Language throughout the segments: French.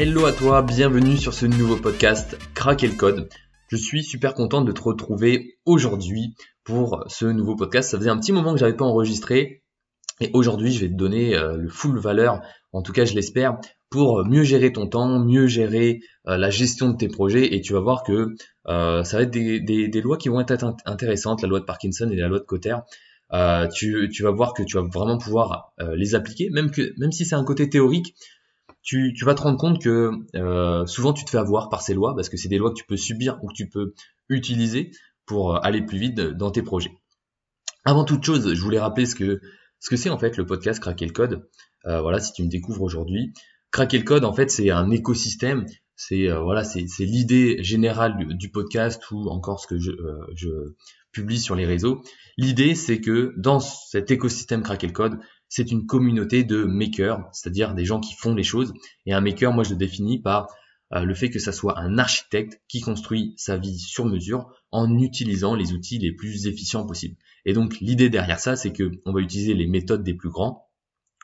Hello à toi, bienvenue sur ce nouveau podcast Craquer le code. Je suis super content de te retrouver aujourd'hui pour ce nouveau podcast. Ça faisait un petit moment que j'avais pas enregistré et aujourd'hui je vais te donner euh, le full valeur, en tout cas je l'espère, pour mieux gérer ton temps, mieux gérer euh, la gestion de tes projets et tu vas voir que euh, ça va être des, lois qui vont être intéressantes, la loi de Parkinson et la loi de Cotter. tu, vas voir que tu vas vraiment pouvoir les appliquer, même, que, même si c'est un côté théorique, tu, vas te rendre compte que euh, souvent tu te fais avoir par ces lois parce que c'est des lois que tu peux subir ou que tu peux utiliser pour euh, aller plus vite dans tes projets. Avant toute chose, je voulais rappeler ce que ce que c'est en fait le podcast Craquer le code. Euh, voilà, si tu me découvres aujourd'hui, Craquer le code, en fait, c'est un écosystème. C'est voilà, c'est l'idée générale du, podcast ou encore ce que je, je publie sur les réseaux. L'idée, c'est que dans cet écosystème Craquer le code, c'est une communauté de makers, c'est-à-dire des gens qui font les choses. Et un maker, moi, je le définis par euh, le fait que ça soit un architecte qui construit sa vie sur mesure en utilisant les outils les plus efficients possibles. Et donc, l'idée derrière ça, c'est que on va utiliser les méthodes des plus grands.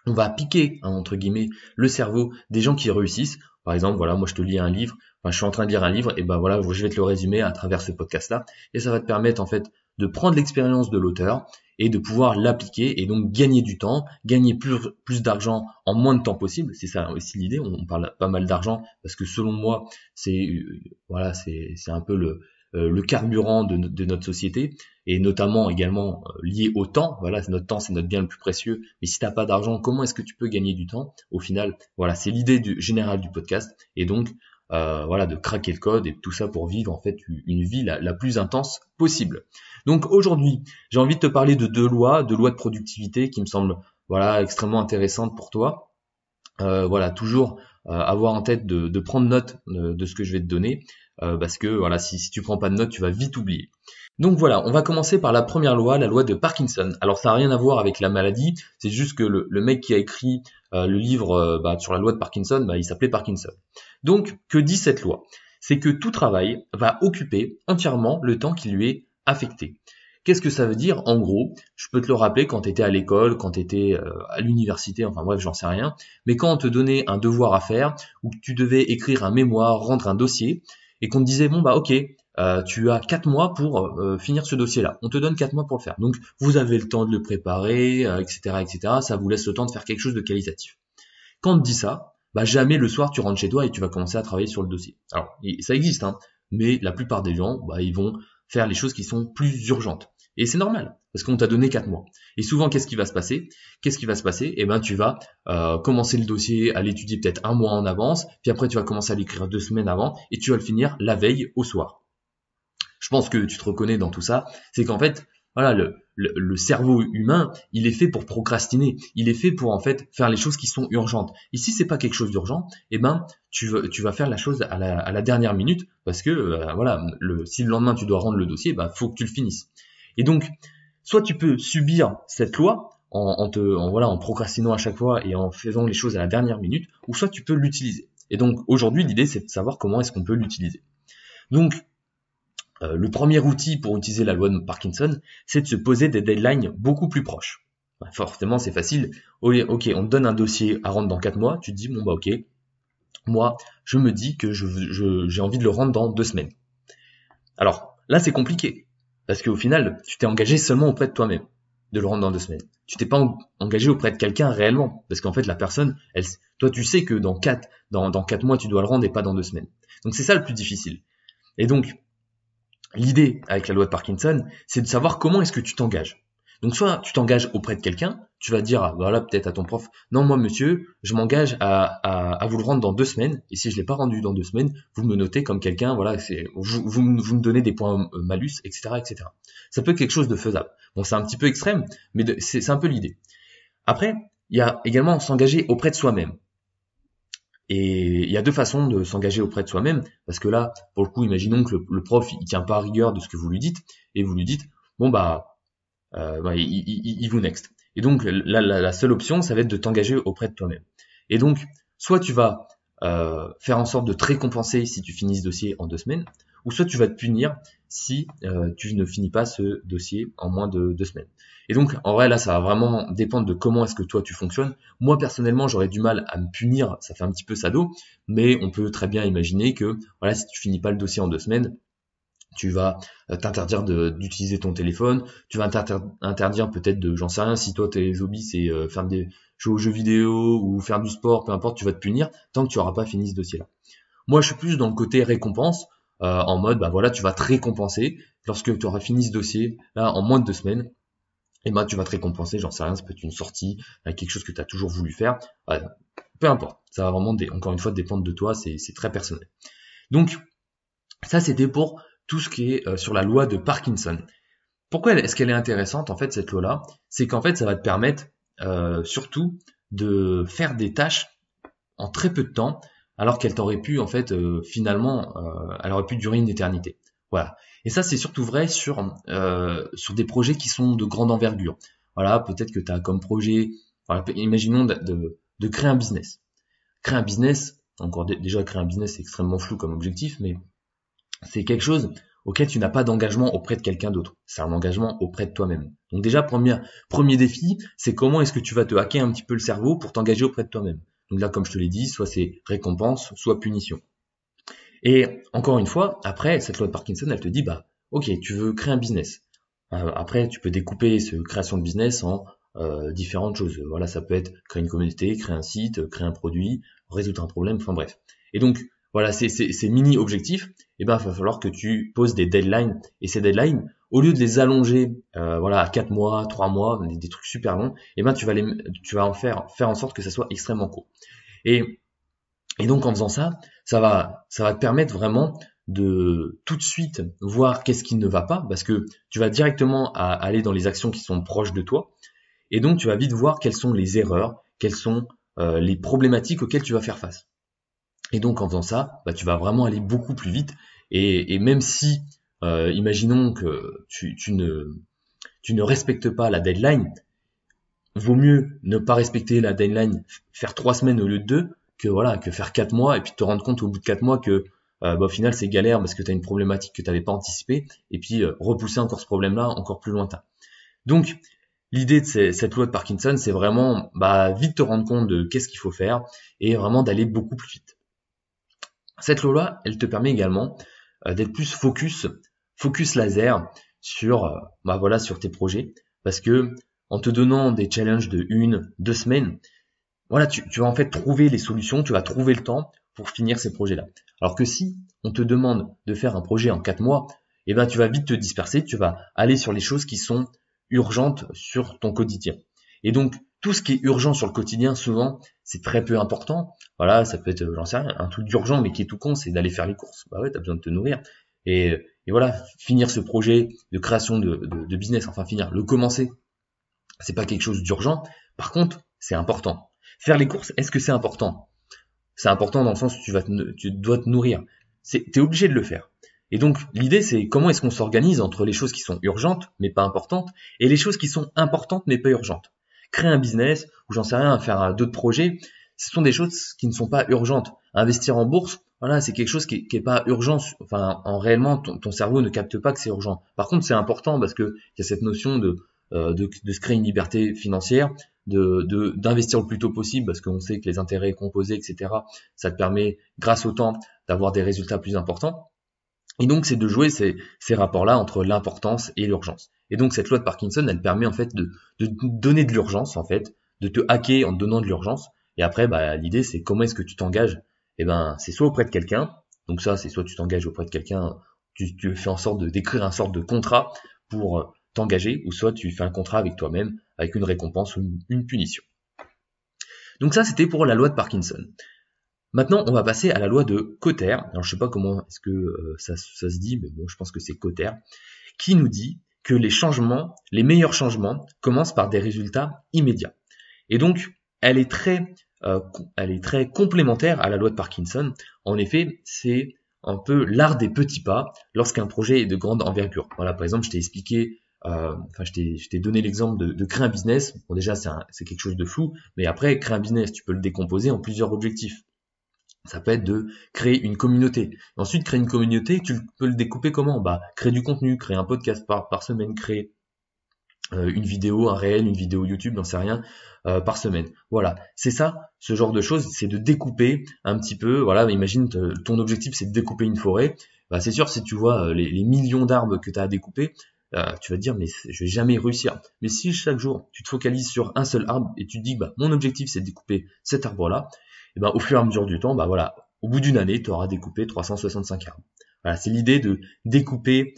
On va piquer, hein, entre guillemets, le cerveau des gens qui réussissent. Par exemple, voilà, moi je te lis un livre, je suis en train de lire un livre, et ben voilà, je vais te le résumer à travers ce podcast-là, et ça va te permettre en fait de prendre l'expérience de l'auteur et de pouvoir l'appliquer et donc gagner du temps, gagner plus, plus d'argent en moins de temps possible. C'est ça aussi l'idée. On parle pas mal d'argent parce que selon moi, c'est euh, voilà, c'est un peu le, euh, le carburant de, notre société et notamment également euh, lié au temps. Voilà, notre temps c'est notre bien le plus précieux. Mais si t'as pas d'argent, comment est-ce que tu peux gagner du temps? Au final, voilà, c'est l'idée du général du podcast et donc euh, voilà, de craquer le code et tout ça pour vivre en fait une vie la, plus intense possible. Donc aujourd'hui, j'ai envie de te parler de deux lois, deux lois de productivité qui me semblent voilà extrêmement intéressantes pour toi. Euh, voilà, toujours euh, avoir en tête de, prendre note de, ce que je vais te donner, parce que voilà, si, si tu prends pas de note, tu vas vite oublier. Donc voilà, on va commencer par la première loi, la loi de Parkinson. Alors ça n'a rien à voir avec la maladie, c'est juste que le, mec qui a écrit le livre bah, sur la loi de Parkinson, bah, il s'appelait Parkinson. Donc, que dit cette loi? C'est que tout travail va occuper entièrement le temps qui lui est affecté. Qu'est-ce que ça veut dire En gros, je peux te le rappeler quand tu étais à l'école, quand tu étais euh, à l'université, enfin bref, j'en sais rien, mais quand on te donnait un devoir à faire, ou que tu devais écrire un mémoire, rendre un dossier, et qu'on te disait, bon bah ok, euh, tu as quatre mois pour euh, finir ce dossier-là. On te donne quatre mois pour le faire. Donc vous avez le temps de le préparer, etc., etc. Ça vous laisse le temps de faire quelque chose de qualitatif. Quand on te dit ça, bah jamais le soir tu rentres chez toi et tu vas commencer à travailler sur le dossier. Alors ça existe, hein, mais la plupart des gens, bah, ils vont faire les choses qui sont plus urgentes. Et c'est normal, parce qu'on t'a donné quatre mois. Et souvent, qu'est-ce qui va se passer? Qu'est-ce qui va se passer? Eh ben, tu vas euh, commencer le dossier à l'étudier peut-être un mois en avance, puis après tu vas commencer à l'écrire deux semaines avant, et tu vas le finir la veille au soir. Je pense que tu te reconnais dans tout ça. C'est qu'en fait, voilà, le, le, cerveau humain, il est fait pour procrastiner. Il est fait pour en fait faire les choses qui sont urgentes. Et si c'est pas quelque chose d'urgent, eh ben tu, tu vas faire la chose à la, à la dernière minute parce que euh, voilà, le, si le lendemain tu dois rendre le dossier, ben faut que tu le finisses. Et donc, soit tu peux subir cette loi en, en te, en, voilà, en procrastinant à chaque fois et en faisant les choses à la dernière minute, ou soit tu peux l'utiliser. Et donc aujourd'hui, l'idée c'est de savoir comment est-ce qu'on peut l'utiliser. Donc euh, le premier outil pour utiliser la loi de Parkinson, c'est de se poser des deadlines beaucoup plus proches. Bah, forcément, c'est facile. Ok, on te donne un dossier à rendre dans 4 mois, tu te dis, bon bah ok, moi, je me dis que j'ai envie de le rendre dans 2 semaines. Alors, là, c'est compliqué. Parce qu'au final, tu t'es engagé seulement auprès de toi-même de le rendre dans 2 semaines. Tu t'es pas engagé auprès de quelqu'un réellement. Parce qu'en fait, la personne, toi, tu sais que dans 4, dans, dans 4 mois, tu dois le rendre et pas dans 2 semaines. Donc, c'est ça le plus difficile. Et donc, L'idée avec la loi de Parkinson, c'est de savoir comment est-ce que tu t'engages. Donc soit tu t'engages auprès de quelqu'un, tu vas dire voilà peut-être à ton prof, non moi monsieur, je m'engage à, vous le rendre dans deux semaines, et si je l'ai pas rendu dans deux semaines, vous me notez comme quelqu'un, voilà, c'est vous, vous, me donnez des points euh, malus, etc., etc. Ça peut être quelque chose de faisable. Bon c'est un petit peu extrême, mais c'est un peu l'idée. Après, il y a également s'engager auprès de soi-même. Et il y a deux façons de s'engager auprès de soi-même, parce que là, pour le coup, imaginons que le, prof il tient pas à rigueur de ce que vous lui dites, et vous lui dites, bon bah, euh, bah il, vous next. Et donc la, la, seule option, ça va être de t'engager auprès de toi-même. Et donc, soit tu vas euh, faire en sorte de te récompenser si tu finis ce dossier en deux semaines, ou soit tu vas te punir si euh, tu ne finis pas ce dossier en moins de deux semaines. Et donc, en vrai, là, ça va vraiment dépendre de comment est-ce que toi tu fonctionnes. Moi, personnellement, j'aurais du mal à me punir, ça fait un petit peu sado, mais on peut très bien imaginer que, voilà, si tu finis pas le dossier en deux semaines, tu vas euh, t'interdire d'utiliser ton téléphone, tu vas interdire peut-être de, j'en sais rien, si toi tes hobbies c'est euh, faire des jouer aux jeux vidéo ou faire du sport, peu importe, tu vas te punir tant que tu n'auras pas fini ce dossier-là. Moi, je suis plus dans le côté récompense, euh, en mode, bah voilà, tu vas te récompenser lorsque tu auras fini ce dossier, en moins de deux semaines, et bah tu vas te récompenser, j'en sais rien, ça peut être une sortie, quelque chose que tu as toujours voulu faire, peu importe, ça va vraiment, encore une fois, dépendre de toi, c'est très personnel. Donc, ça c'était pour tout ce qui est euh, sur la loi de Parkinson. Pourquoi est-ce qu'elle est intéressante en fait cette loi-là? C'est qu'en fait ça va te permettre euh, surtout de faire des tâches en très peu de temps, alors qu'elle t'aurait pu en fait euh, finalement, elle aurait pu durer une éternité. Voilà. Et ça c'est surtout vrai sur sur des projets qui sont de grande envergure. Voilà, peut-être que tu as comme projet, imaginons de, de, créer un business. Créer un business, encore déjà créer un business c'est extrêmement flou comme objectif, mais c'est quelque chose auquel tu n'as pas d'engagement auprès de quelqu'un d'autre. C'est un engagement auprès de toi-même. Donc déjà, premier, premier défi, c'est comment est-ce que tu vas te hacker un petit peu le cerveau pour t'engager auprès de toi-même. Là, comme je te l'ai dit, soit c'est récompense, soit punition. Et encore une fois, après, cette loi de Parkinson, elle te dit, bah, ok, tu veux créer un business. Euh, après, tu peux découper ce création de business en euh, différentes choses. Voilà, ça peut être créer une communauté, créer un site, créer un produit, résoudre un problème, enfin bref. Et donc, voilà, ces, ces, mini objectifs, eh ben, il va falloir que tu poses des deadlines. Et ces deadlines, au lieu de les allonger, euh, voilà, à 4 mois, 3 mois, des, trucs super longs, eh ben, tu vas en faire, en sorte que ça soit extrêmement court. Et, et donc, en faisant ça, ça va, ça va te permettre vraiment de tout de suite voir qu'est-ce qui ne va pas, parce que tu vas directement aller dans les actions qui sont proches de toi, et donc tu vas vite voir quelles sont les erreurs, quelles sont euh, les problématiques auxquelles tu vas faire face. Et donc en faisant ça, bah, tu vas vraiment aller beaucoup plus vite. Et, même si, euh, imaginons que tu, ne, tu ne respectes pas la deadline, vaut mieux ne pas respecter la deadline, faire trois semaines au lieu de deux, que voilà, que faire quatre mois et puis te rendre compte au bout de quatre mois que euh, bah, au final c'est galère parce que tu as une problématique que tu n'avais pas anticipée et puis euh, repousser encore ce problème-là encore plus lointain. Donc l'idée de cette loi de Parkinson, c'est vraiment bah, vite te rendre compte de qu'est-ce qu'il faut faire et vraiment d'aller beaucoup plus vite. Cette loi-là, elle te permet également euh, d'être plus focus, focus laser sur, euh, bah voilà, sur tes projets, parce que en te donnant des challenges de une, deux semaines, voilà, tu, vas en fait trouver les solutions, tu vas trouver le temps pour finir ces projets-là. Alors que si on te demande de faire un projet en quatre mois, eh ben tu vas vite te disperser, tu vas aller sur les choses qui sont urgentes sur ton quotidien. Et donc tout ce qui est urgent sur le quotidien, souvent, c'est très peu important. Voilà, ça peut être, j'en sais rien, un truc d'urgent, mais qui est tout con, c'est d'aller faire les courses. Bah ouais, t'as besoin de te nourrir. Voilà, finir ce projet de création de, business, enfin finir, le commencer, c'est pas quelque chose d'urgent. Par contre, c'est important. Faire les courses, est-ce que c'est important? C'est important dans le sens où tu, vas tu dois te nourrir. Tu es obligé de le faire. Et donc, l'idée, c'est comment est-ce qu'on s'organise entre les choses qui sont urgentes, mais pas importantes, et les choses qui sont importantes, mais pas urgentes créer un business ou j'en sais rien, faire d'autres projets, ce sont des choses qui ne sont pas urgentes. Investir en bourse, voilà, c'est quelque chose qui, n'est pas urgent. En réellement, ton, cerveau ne capte pas que c'est urgent. Par contre, c'est important parce que il y a cette notion de, euh, se créer une liberté financière, d'investir le plus tôt possible parce qu'on sait que les intérêts composés, etc., ça te permet, grâce au temps, d'avoir des résultats plus importants. Et donc, c'est de jouer ces, rapports-là entre l'importance et l'urgence. Et donc, cette loi de Parkinson, elle permet en fait de, de donner de l'urgence, en fait, de te hacker en te donnant de l'urgence. Et après, bah, l'idée, c'est comment est-ce que tu t'engages Eh ben, c'est soit auprès de quelqu'un. Donc ça, c'est soit tu t'engages auprès de quelqu'un, tu, tu, fais en sorte de d'écrire un sorte de contrat pour euh, t'engager, ou soit tu fais un contrat avec toi-même avec une récompense ou une, punition. Donc ça, c'était pour la loi de Parkinson. Maintenant, on va passer à la loi de Cotter. Alors, je sais pas comment est-ce que euh, ça, se dit, mais bon, je pense que c'est Cotter, qui nous dit que les changements, les meilleurs changements, commencent par des résultats immédiats. Et donc, elle est très, euh, elle est très complémentaire à la loi de Parkinson. En effet, c'est un peu l'art des petits pas lorsqu'un projet est de grande envergure. Voilà, par exemple, je t'ai expliqué, euh, enfin, je t'ai donné l'exemple de, de, créer un business. Bon, déjà, c'est quelque chose de flou, mais après, créer un business, tu peux le décomposer en plusieurs objectifs. Ça peut être de créer une communauté. Ensuite, créer une communauté, tu peux le découper comment? Bah, créer du contenu, créer un podcast par, par semaine, créer une vidéo, un réel, une vidéo YouTube, n'en sais rien, euh, par semaine. Voilà, c'est ça, ce genre de choses, c'est de découper un petit peu. Voilà, imagine ton objectif, c'est de découper une forêt. Bah, c'est sûr, si tu vois euh, les, les millions d'arbres que tu as à découper, tu vas te dire mais je vais jamais réussir. Mais si chaque jour tu te focalises sur un seul arbre et tu te dis bah mon objectif c'est de découper cet arbre là, et ben au fur et à mesure du temps, bah voilà, au bout d'une année, tu auras découpé 365 arbres. Voilà, c'est l'idée de découper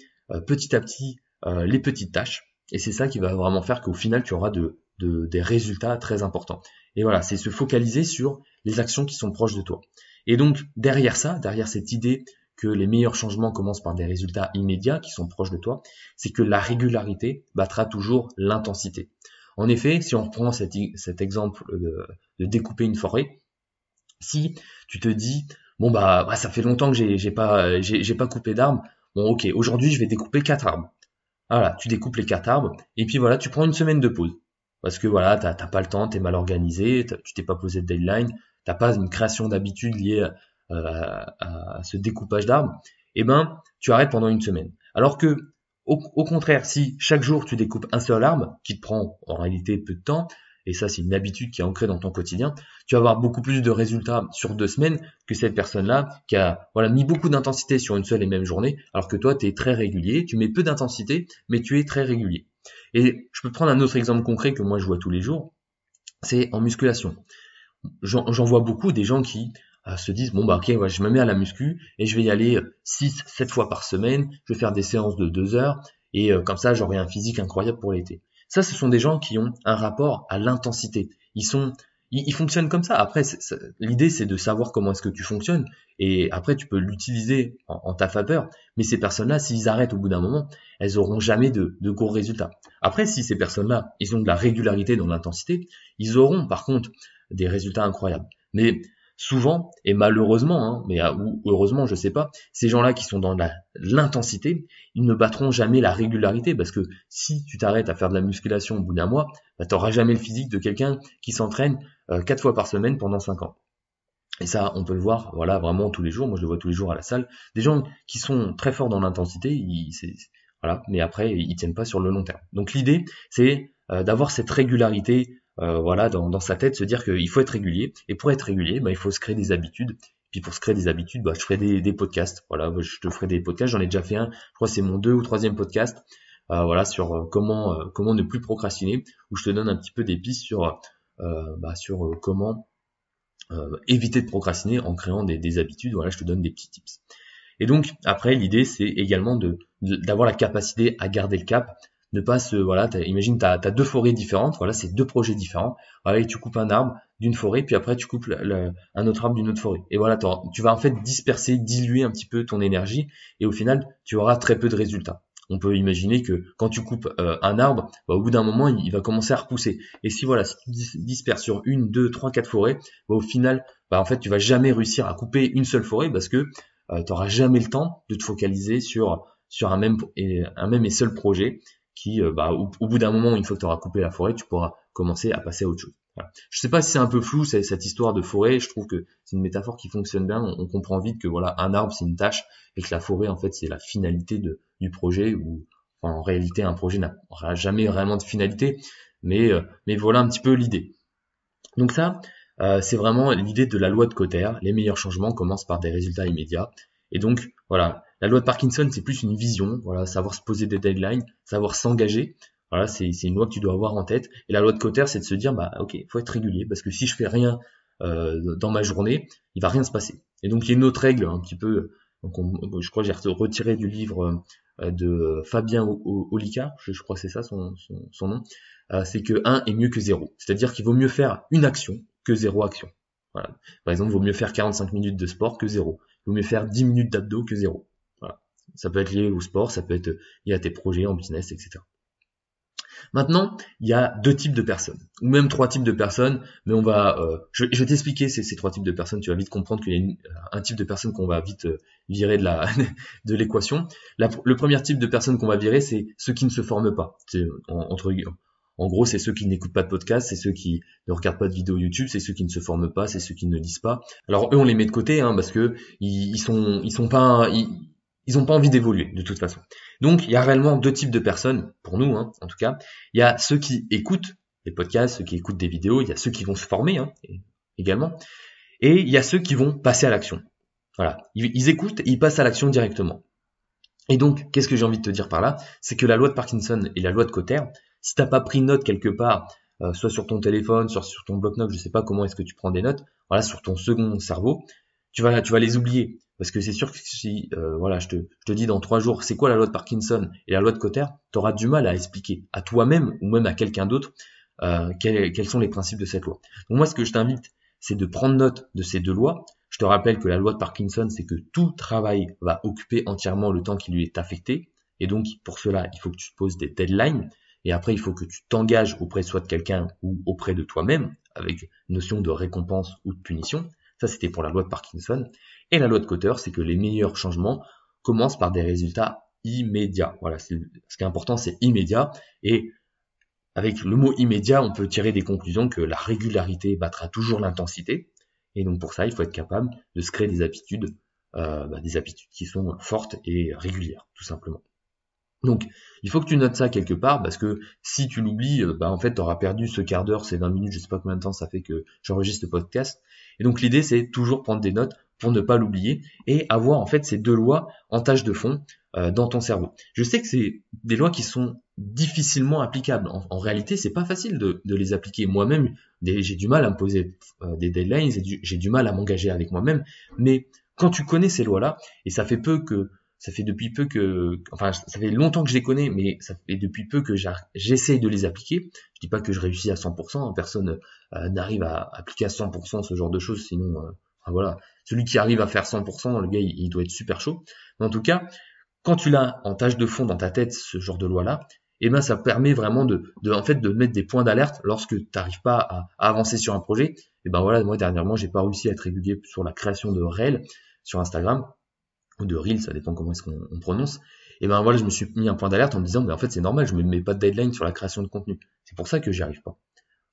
petit à petit les petites tâches et c'est ça qui va vraiment faire qu'au final, tu auras de, des résultats très importants. Et voilà, c'est se focaliser sur les actions qui sont proches de toi. Et donc, derrière ça, derrière cette idée que les meilleurs changements commencent par des résultats immédiats qui sont proches de toi, c'est que la régularité battra toujours l'intensité. En effet, si on reprend cet, exemple de, découper une forêt, si tu te dis bon bah, bah ça fait longtemps que j'ai pas pas coupé d'arbres, bon ok aujourd'hui je vais découper quatre arbres. Voilà, tu découpes les quatre arbres, et puis voilà, tu prends une semaine de pause. Parce que voilà, t'as pas le temps, t'es mal organisé, tu t'es pas posé de deadline, t'as pas une création d'habitude liée euh, à, ce découpage d'arbres, et eh ben tu arrêtes pendant une semaine. Alors que au, contraire, si chaque jour tu découpes un seul arbre, qui te prend en réalité peu de temps, et ça c'est une habitude qui est ancrée dans ton quotidien, tu vas avoir beaucoup plus de résultats sur deux semaines que cette personne-là qui a mis beaucoup d'intensité sur une seule et même journée, alors que toi tu es très régulier, tu mets peu d'intensité, mais tu es très régulier. Et je peux prendre un autre exemple concret que moi je vois tous les jours, c'est en musculation. J'en vois beaucoup des gens qui euh, se disent bon bah ok je me mets à la muscu et je vais y aller 6 7 fois par semaine, je vais faire des séances de 2 heures et euh, comme ça j'aurai un physique incroyable pour l'été. Ça, ce sont des gens qui ont un rapport à l'intensité. Ils sont, ils, fonctionnent comme ça. Après, l'idée, c'est de savoir comment est-ce que tu fonctionnes. Et après, tu peux l'utiliser en, ta faveur. Mais ces personnes-là, s'ils arrêtent au bout d'un moment, elles auront jamais de, de gros résultats. Après, si ces personnes-là, ils ont de la régularité dans l'intensité, ils auront, par contre, des résultats incroyables. Mais souvent, et malheureusement, hein, mais ou heureusement, je sais pas, ces gens-là qui sont dans l'intensité, ils ne battront jamais la régularité parce que si tu t'arrêtes à faire de la musculation au bout d'un mois, bah, tu n'auras jamais le physique de quelqu'un qui s'entraîne euh, quatre fois par semaine pendant cinq ans. Et ça, on peut le voir, voilà, vraiment tous les jours. Moi, je le vois tous les jours à la salle. Des gens qui sont très forts dans l'intensité, voilà, mais après, ils tiennent pas sur le long terme. Donc, l'idée, c'est euh, d'avoir cette régularité euh, voilà, dans, sa tête, se dire qu'il faut être régulier. Et pour être régulier, bah, il faut se créer des habitudes. Puis pour se créer des habitudes, bah, je ferai des, podcasts. Voilà, je te ferai des podcasts. J'en ai déjà fait un. Je crois que c'est mon deux ou troisième podcast. Euh, voilà, sur euh, comment comment ne plus procrastiner, où je te donne un petit peu des pistes sur bah, sur comment éviter de procrastiner en créant des, des, habitudes. Voilà, je te donne des petits tips. Et donc après, l'idée c'est également de d'avoir la capacité à garder le cap, ne pas se voilà imagine tu as, deux forêts différentes voilà c'est deux projets différents. Voilà tu coupes un arbre d'une forêt puis après tu coupes un autre arbre d'une autre forêt. Et voilà tu vas en fait disperser diluer un petit peu ton énergie et au final tu auras très peu de résultats. On peut imaginer que quand tu coupes euh, un arbre bah, au bout d'un moment il, va commencer à repousser. Et si voilà si tu disperses sur une deux trois quatre forêts bah, au final bah, en fait tu vas jamais réussir à couper une seule forêt parce que euh, tu n'auras jamais le temps de te focaliser sur sur un même et un même et seul projet qui, euh, bah, au, bout d'un moment, une fois que tu auras coupé la forêt, tu pourras commencer à passer à autre chose. Voilà. Je sais pas si c'est un peu flou cette histoire de forêt. Je trouve que c'est une métaphore qui fonctionne bien. On, comprend vite que voilà, un arbre c'est une tâche et que la forêt en fait c'est la finalité de, du projet. Ou en réalité un projet n'a jamais vraiment de finalité, mais euh, mais voilà un petit peu l'idée. Donc ça, euh, c'est vraiment l'idée de la loi de Cotter. Les meilleurs changements commencent par des résultats immédiats. Et donc voilà, la loi de Parkinson, c'est plus une vision, voilà, savoir se poser des deadlines, savoir s'engager. Voilà, c'est une loi que tu dois avoir en tête. Et la loi de Cotter, c'est de se dire, bah ok, faut être régulier, parce que si je fais rien euh, dans ma journée, il va rien se passer. Et donc il y a une autre règle, un petit peu, donc je crois que j'ai retiré du livre euh, de Fabien Olicard, je, crois que c'est ça son, nom, euh, c'est que 1 est mieux que 0. C'est-à-dire qu'il vaut mieux faire une action que zéro action. Voilà. Par exemple, il vaut mieux faire 45 minutes de sport que zéro. Il vaut mieux faire 10 minutes d'abdos que zéro. Ça peut être lié au sport, ça peut être lié à tes projets en business, etc. Maintenant, il y a deux types de personnes, ou même trois types de personnes, mais on va, euh, je, vais t'expliquer ces, trois types de personnes. Tu vas vite comprendre qu'il y a un type de personne qu'on va vite euh, virer de la de l'équation. Le premier type de personne qu'on va virer, c'est ceux qui ne se forment pas. En gros, c'est ceux qui n'écoutent pas de podcast, c'est ceux qui ne regardent pas de vidéos YouTube, c'est ceux qui ne se forment pas, c'est ceux qui ne lisent pas. Alors eux, on les met de côté, hein, parce que ils, sont, ils sont pas, ils, ont pas envie d'évoluer de toute façon. Donc, il y a réellement deux types de personnes pour nous, hein, en tout cas. Il y a ceux qui écoutent les podcasts, ceux qui écoutent des vidéos, il y a ceux qui vont se former hein, également, et il y a ceux qui vont passer à l'action. Voilà, ils, écoutent et ils passent à l'action directement. Et donc, qu'est-ce que j'ai envie de te dire par là? C'est que la loi de Parkinson et la loi de Cotter, si t'as pas pris note quelque part, euh, soit sur ton téléphone, soit sur ton bloc-notes, je sais pas comment est-ce que tu prends des notes, voilà, sur ton second cerveau, tu vas les oublier. Parce que c'est sûr que si, euh, voilà, je te, dis dans trois jours, c'est quoi la loi de Parkinson et la loi de Cotter, tu auras du mal à expliquer à toi-même ou même à quelqu'un d'autre euh, quels, quels sont les principes de cette loi. Donc moi, ce que je t'invite, c'est de prendre note de ces deux lois. Je te rappelle que la loi de Parkinson, c'est que tout travail va occuper entièrement le temps qui lui est affecté. Et donc, pour cela, il faut que tu te poses des deadlines. Et après, il faut que tu t'engages auprès soit de quelqu'un ou auprès de toi-même, avec notion de récompense ou de punition. Ça, c'était pour la loi de Parkinson. Et la loi de Cotter, c'est que les meilleurs changements commencent par des résultats immédiats. Voilà, ce qui est important, c'est immédiat. Et avec le mot immédiat, on peut tirer des conclusions que la régularité battra toujours l'intensité. Et donc pour ça, il faut être capable de se créer des habitudes, euh, bah, des habitudes qui sont fortes et régulières, tout simplement. Donc, il faut que tu notes ça quelque part parce que si tu l'oublies, euh, bah, en fait, tu auras perdu ce quart d'heure, ces 20 minutes, je sais pas combien de temps ça fait que j'enregistre le podcast. Et donc, l'idée, c'est toujours prendre des notes pour ne pas l'oublier et avoir en fait ces deux lois en tâche de fond euh, dans ton cerveau. Je sais que c'est des lois qui sont difficilement applicables. En, réalité, c'est pas facile de, les appliquer. Moi-même, j'ai du mal à me poser euh, des deadlines, j'ai du, mal à m'engager avec moi-même. Mais quand tu connais ces lois-là, et ça fait peu que ça fait depuis peu que, enfin, ça fait longtemps que je les connais, mais ça fait depuis peu que j'essaie de les appliquer. Je dis pas que je réussis à 100%, personne euh, n'arrive à appliquer à 100% ce genre de choses, sinon, voilà, celui qui arrive à faire 100%, le gars, il, doit être super chaud. Mais en tout cas, quand tu l'as en tâche de fond dans ta tête, ce genre de loi-là, eh ben, ça permet vraiment de, en fait, de mettre des points d'alerte lorsque tu n'arrives pas à, avancer sur un projet. Et eh ben voilà, moi dernièrement, j'ai pas réussi à être régulier sur la création de Reel sur Instagram ou de Reel, ça dépend comment est-ce qu'on prononce. Et ben voilà, je me suis mis un point d'alerte en me disant, mais en fait c'est normal, je me mets pas de deadline sur la création de contenu. C'est pour ça que j'y arrive pas.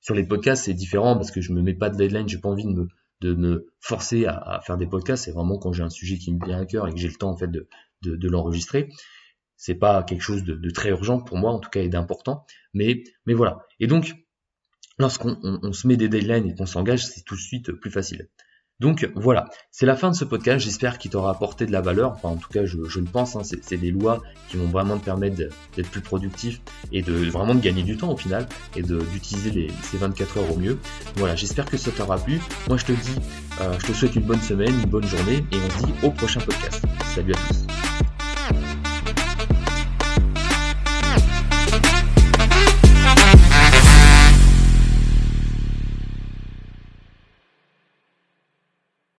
Sur les podcasts, c'est différent parce que je me mets pas de deadline, j'ai pas envie de me, de me forcer à, faire des podcasts. C'est vraiment quand j'ai un sujet qui me vient à cœur et que j'ai le temps en fait de, de, l'enregistrer. C'est pas quelque chose de, très urgent pour moi, en tout cas, et d'important. Mais, mais voilà. Et donc, lorsqu'on se met des deadlines et qu'on s'engage, c'est tout de suite plus facile. Donc voilà, c'est la fin de ce podcast. J'espère qu'il t'aura apporté de la valeur. Enfin, en tout cas, je, le pense. Hein. c'est des lois qui vont vraiment te permettre d'être plus productif et de vraiment de gagner du temps au final et d'utiliser ces 24 heures au mieux. Voilà, j'espère que ça t'aura plu. Moi, je te dis, euh, je te souhaite une bonne semaine, une bonne journée et on se dit au prochain podcast. Salut à tous.